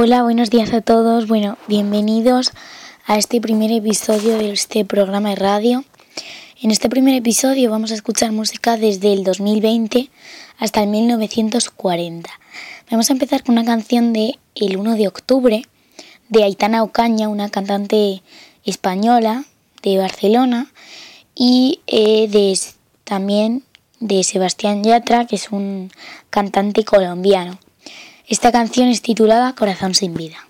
Hola, buenos días a todos. Bueno, bienvenidos a este primer episodio de este programa de radio. En este primer episodio vamos a escuchar música desde el 2020 hasta el 1940. Vamos a empezar con una canción de el 1 de octubre de Aitana Ocaña, una cantante española de Barcelona, y eh, de, también de Sebastián Yatra, que es un cantante colombiano. Esta canción es titulada Corazón sin vida.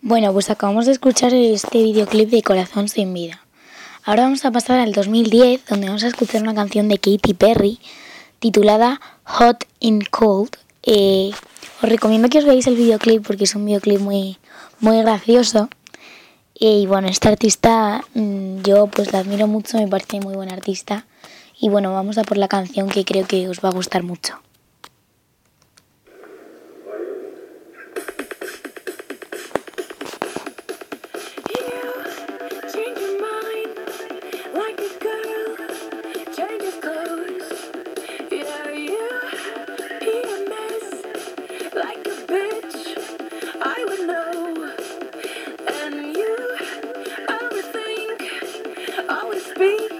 Bueno, pues acabamos de escuchar este videoclip de Corazón sin vida. Ahora vamos a pasar al 2010, donde vamos a escuchar una canción de Katy Perry titulada Hot in Cold. Eh, os recomiendo que os veáis el videoclip porque es un videoclip muy, muy gracioso. Y bueno, esta artista mm, yo pues la admiro mucho, me parece muy buena artista. Y bueno, vamos a por la canción que creo que os va a gustar mucho. baby.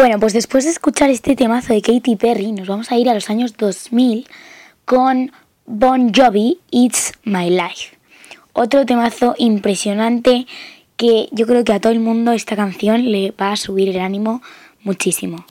Bueno, pues después de escuchar este temazo de Katy Perry, nos vamos a ir a los años 2000 con Bon Jovi, It's My Life. Otro temazo impresionante que yo creo que a todo el mundo esta canción le va a subir el ánimo muchísimo.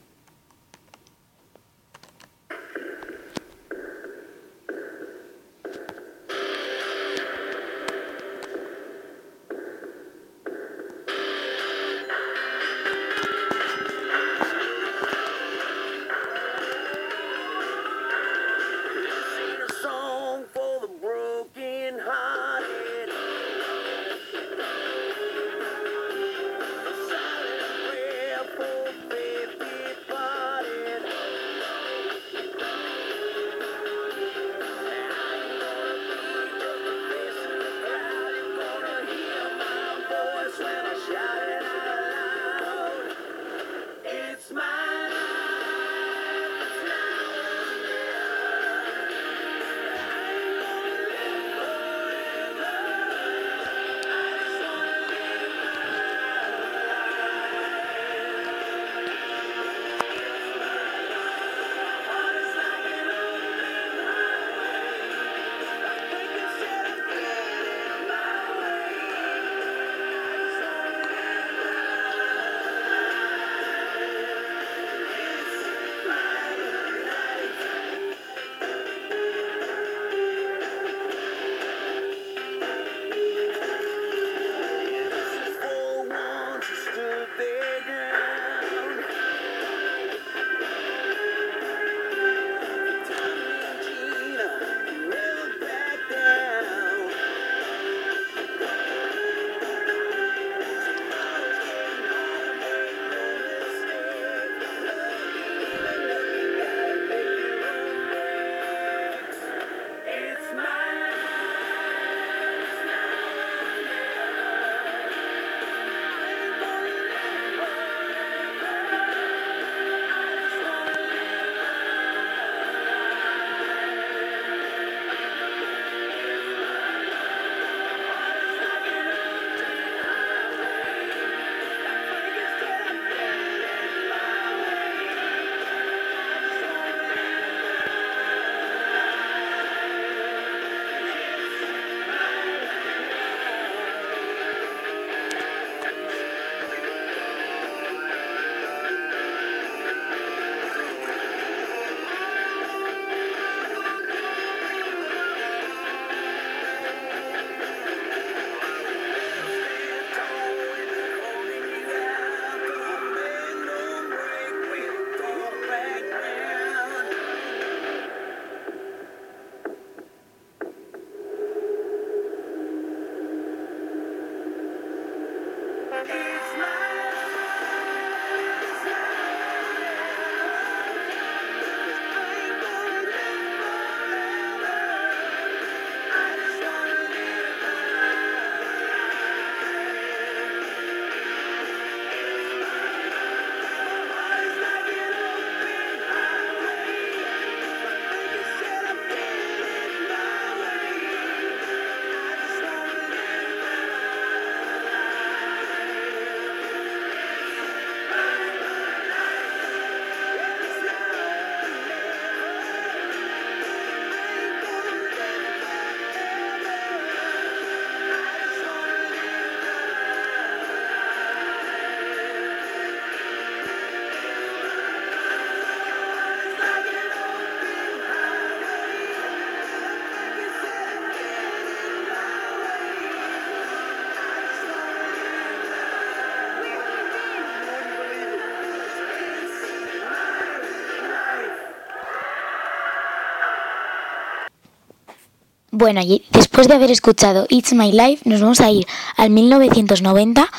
Bueno, y después de haber escuchado It's My Life, nos vamos a ir al 1990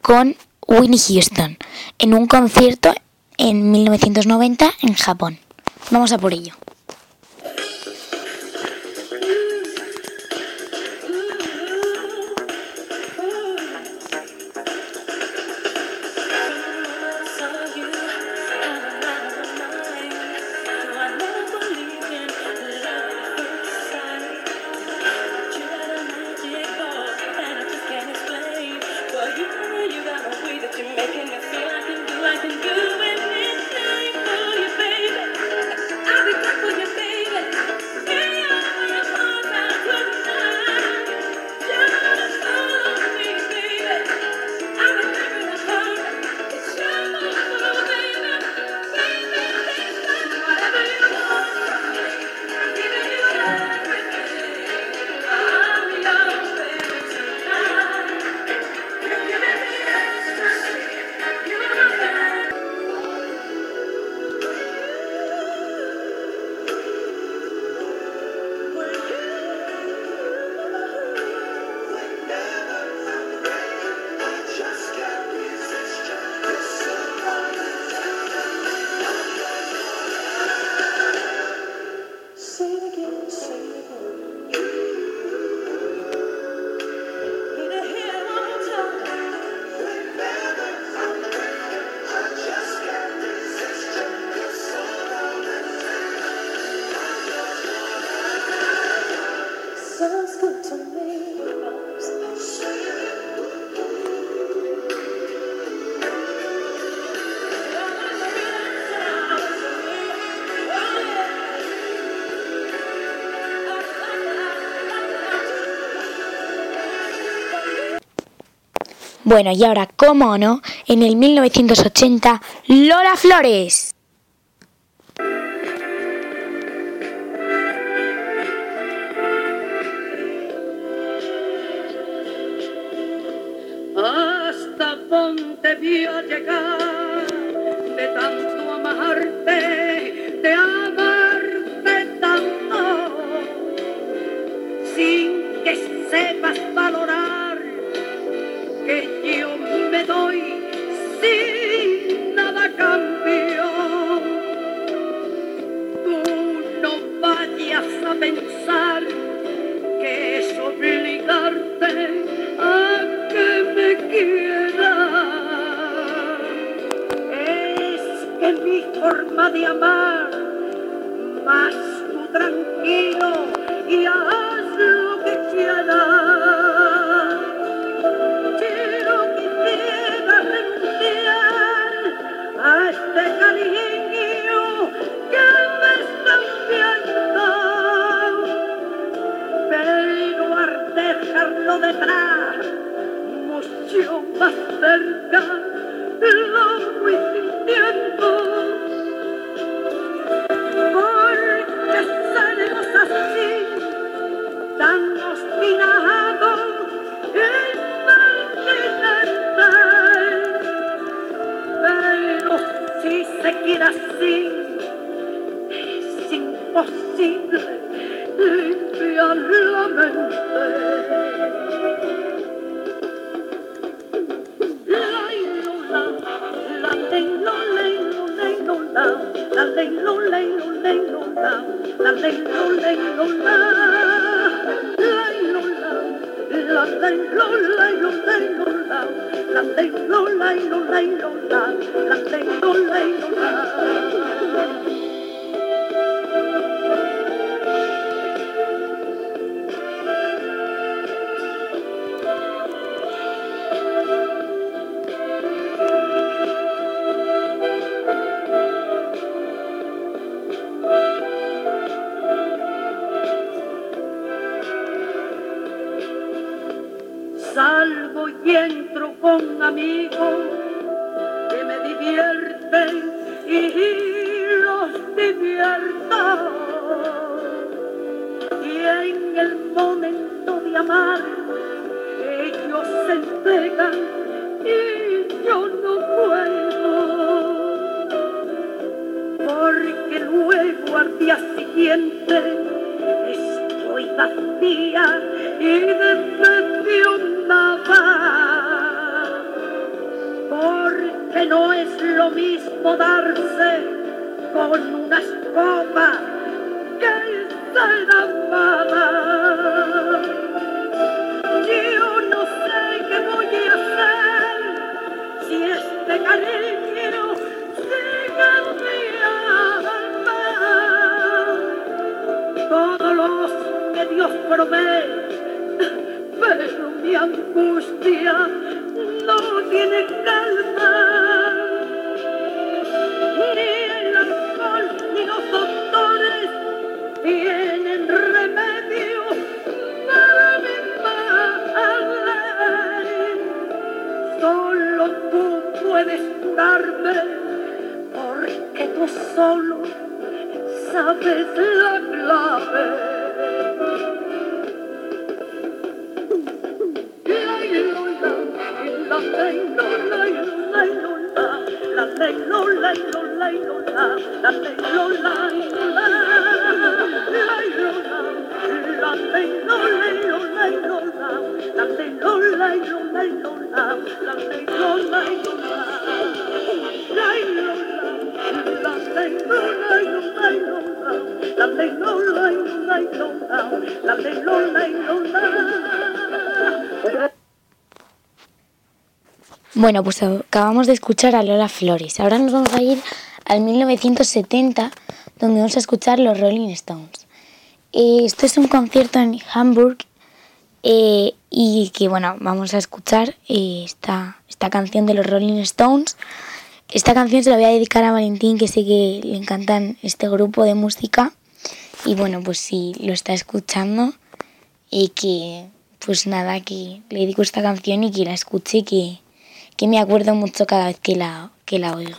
con Winnie Houston en un concierto en 1990 en Japón. Vamos a por ello. Bueno, y ahora, ¿cómo no? En el 1980, Lola Flores. Hasta ponte vio llegar de tanto amarte, de amarte tanto, sin que sepas valorar pensar que es obligarte a que me quieras. Es que mi forma de amar, Se quiere así, es imposible la mente. La la leilo, leilo, leilo, la, la leilo, la, la, la leilo, leilo, leilo, la, la leilo, leilo, la. Salgo el momento de amar, ellos se entregan y yo no puedo. Porque luego al día siguiente estoy vacío día y decepcionaba. Porque no es lo mismo darse con una escoba pero mi angustia no tiene calma. Puedes curarme, porque tú solo sabes la clave. Bueno, pues acabamos de escuchar a Lola Flores. Ahora nos vamos a ir al 1970, donde vamos a escuchar los Rolling Stones. Eh, esto es un concierto en Hamburg eh, y que, bueno, vamos a escuchar esta, esta canción de los Rolling Stones. Esta canción se la voy a dedicar a Valentín, que sé que le encantan este grupo de música. Y bueno, pues si lo está escuchando, y que, pues nada, que le dedico esta canción y que la escuche, que, que me acuerdo mucho cada vez que la, que la oigo.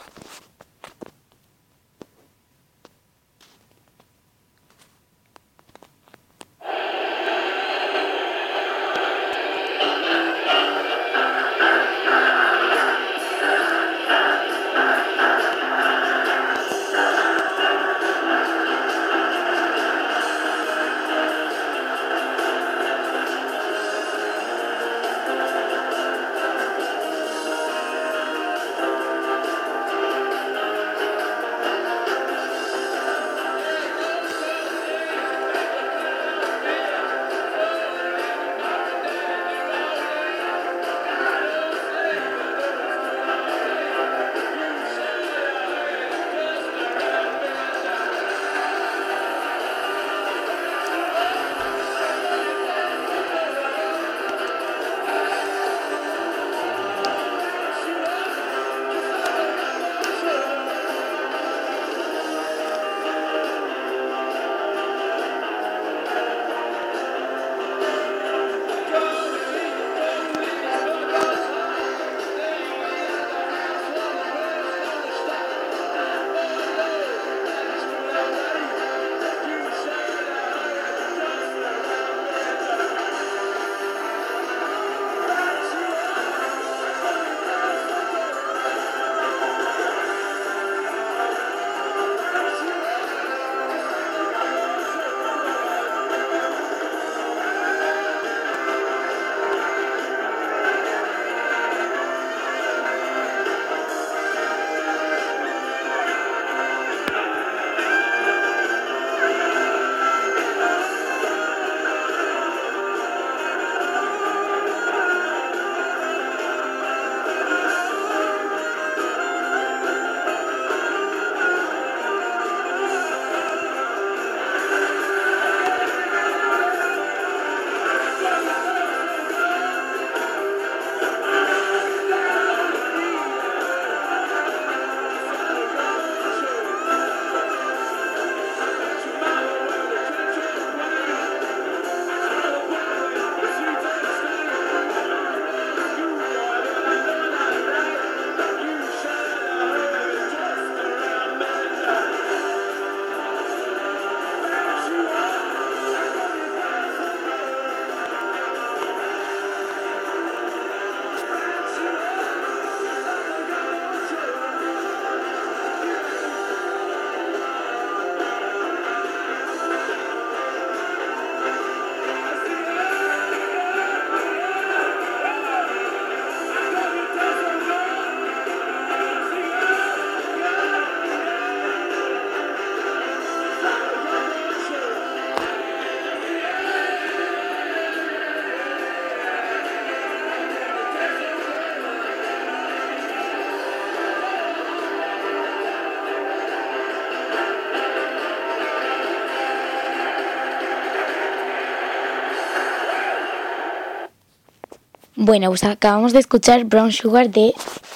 Bueno, pues acabamos de escuchar Brown Sugar de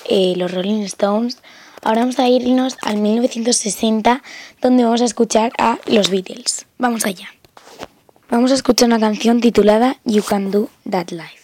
eh, los Rolling Stones. Ahora vamos a irnos al 1960, donde vamos a escuchar a los Beatles. Vamos allá. Vamos a escuchar una canción titulada You Can Do That Life.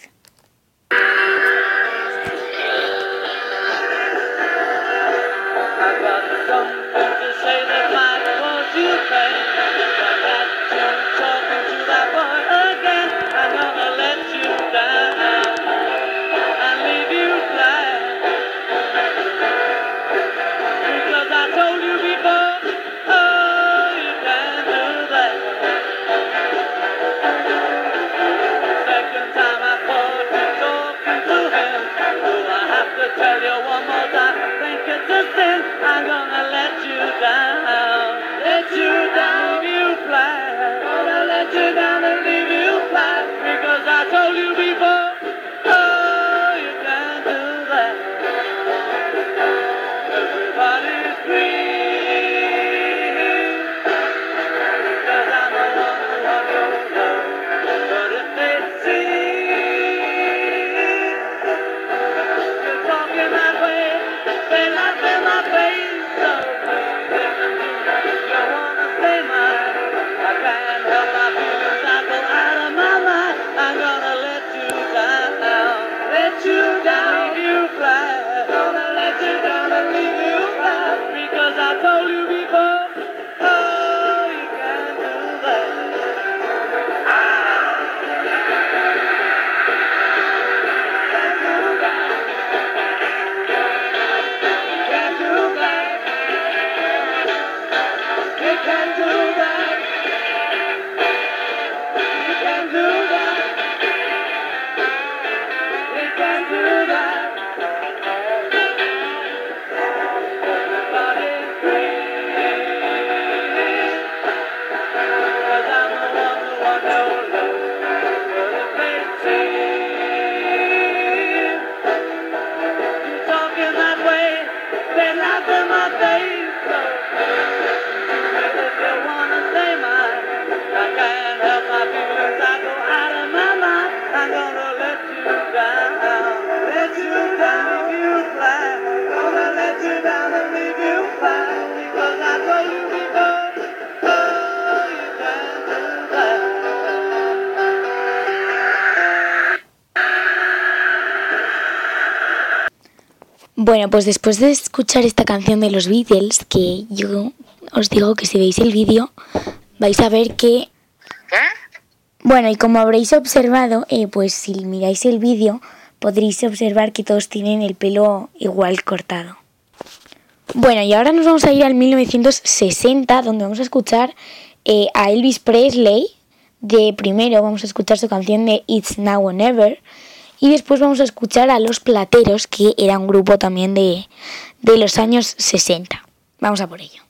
Bueno, pues después de escuchar esta canción de los Beatles, que yo os digo que si veis el vídeo vais a ver que... Bueno, y como habréis observado, eh, pues si miráis el vídeo podréis observar que todos tienen el pelo igual cortado. Bueno, y ahora nos vamos a ir al 1960, donde vamos a escuchar eh, a Elvis Presley. De primero vamos a escuchar su canción de It's Now or Never. Y después vamos a escuchar a Los Plateros, que era un grupo también de, de los años 60. Vamos a por ello.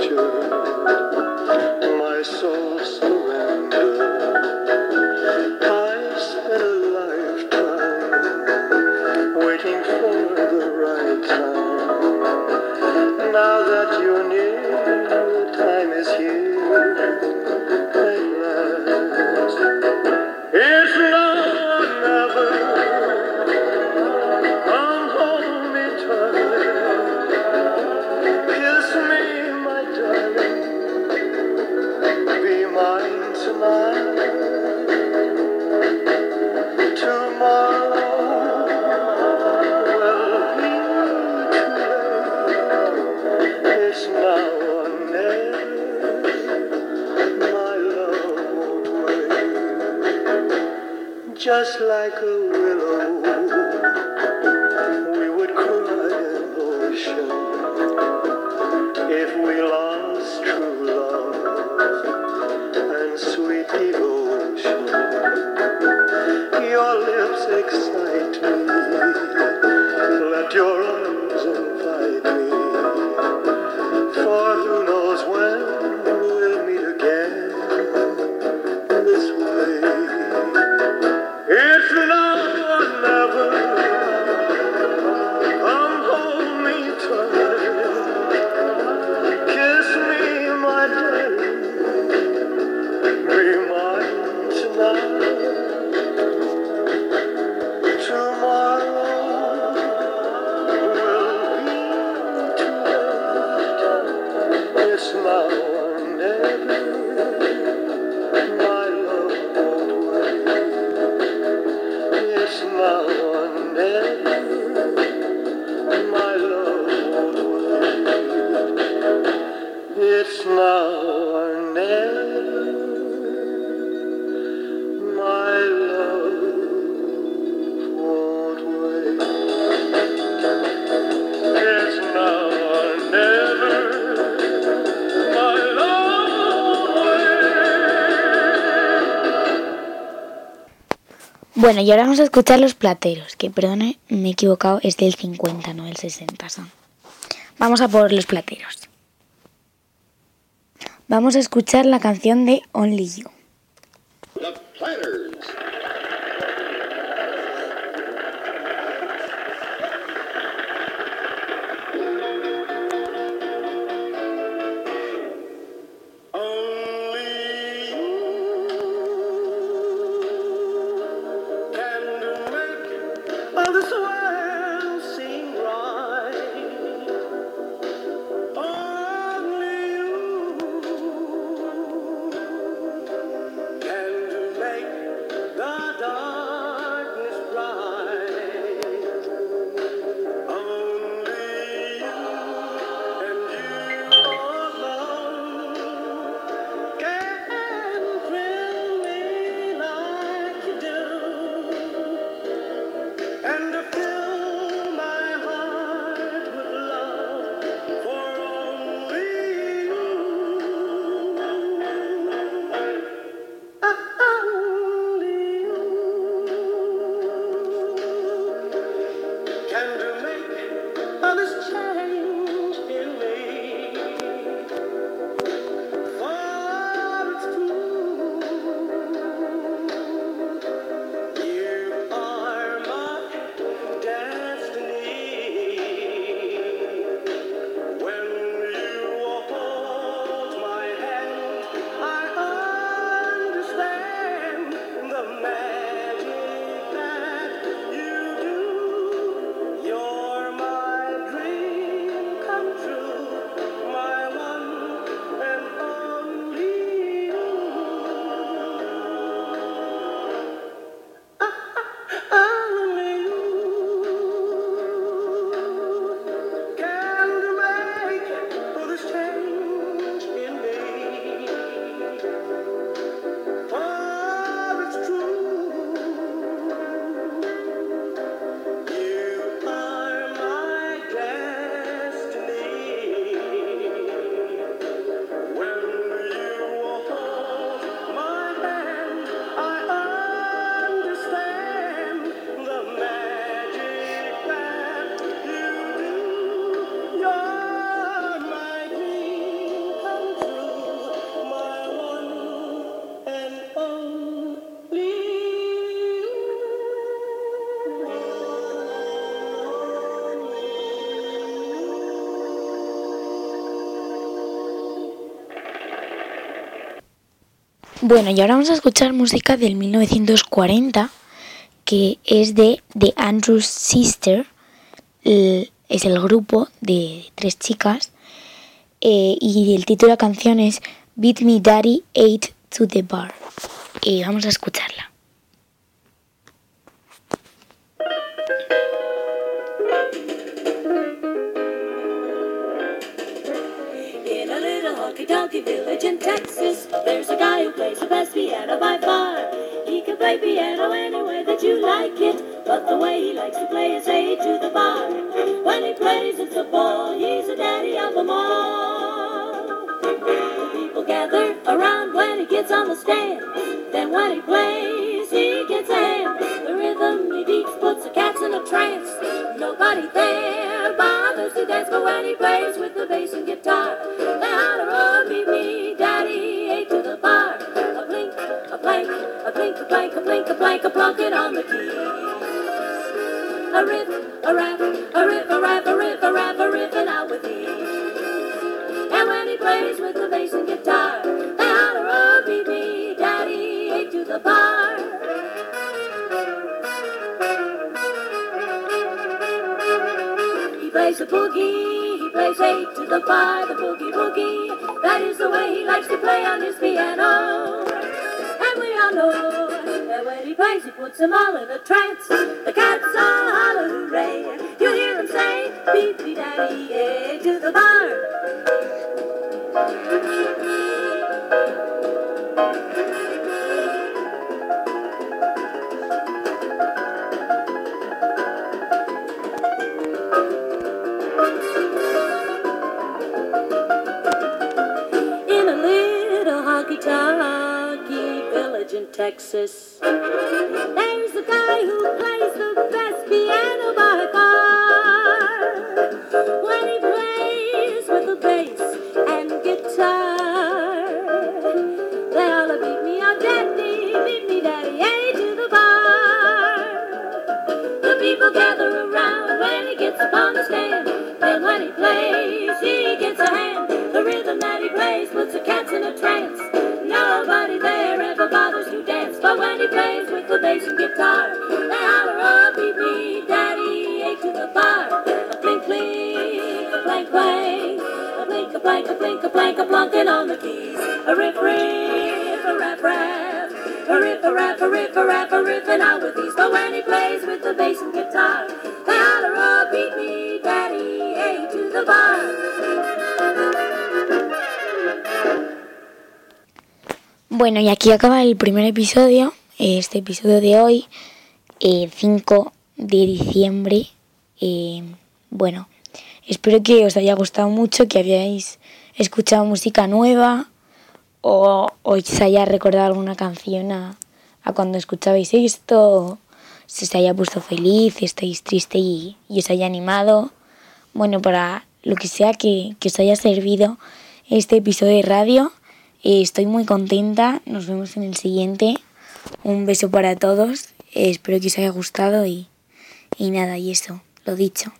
picture. your lips excite me. Let your Bueno, y ahora vamos a escuchar los plateros, que perdone, me he equivocado, es del 50, no del 60. Son. Vamos a por los plateros. Vamos a escuchar la canción de Only You. The Bueno, y ahora vamos a escuchar música del 1940 que es de The Andrews Sister. Es el grupo de tres chicas. Eh, y el título de la canción es Beat Me Daddy Eight to the Bar. Y vamos a escucharla. guy who plays the best piano by far. He can play piano any way that you like it, but the way he likes to play is A to the bar. When he plays, it's a ball, he's the daddy of them all. The people gather around when he gets on the stand. Then when he plays, he gets a hand. The rhythm he beats puts the cats in a trance. Nobody there bothers to dance, but when he plays with the bass and guitar, the holler of me. Blink, a blank, a blink, a blank, a plunket on the keys. A riff, a rap, a riff, a rap, a riff, a rap, a riffing out with ease. And when he plays with the bass and guitar, they holler, me, daddy, A to the bar. He plays the boogie, he plays eight to the bar, the boogie boogie. That is the way he likes to play on his piano. And all know that when he plays, he puts them all in a trance. The cats all holler hooray. You hear them say, beat me daddy, yeah, to the bar. Texas. There's a guy who plays the best piano by far. When he plays with the bass and guitar, they all beat me on daddy, beat me daddy, hey to the bar. The people gather around when he gets upon the stand. Then when he plays, he gets a hand. The rhythm that he plays puts the cats in a trance. Nobody there ever bothers to with the A to. A blink, a blank, blank. A a blank, a blink, a a on the keys. A riff, riff, a rap, rap. A a rap, a a rap, a out with plays with the bass and guitar, daddy, A to the bar. Bueno, y aquí acaba el primer episodio, este episodio de hoy, eh, 5 de diciembre. Eh, bueno, espero que os haya gustado mucho, que habíais escuchado música nueva o os haya recordado alguna canción a, a cuando escuchabais esto, si os haya puesto feliz, estáis triste y, y os haya animado. Bueno, para lo que sea que, que os haya servido este episodio de radio. Eh, estoy muy contenta. Nos vemos en el siguiente. Un beso para todos. Espero que os haya gustado y, y nada, y eso, lo dicho.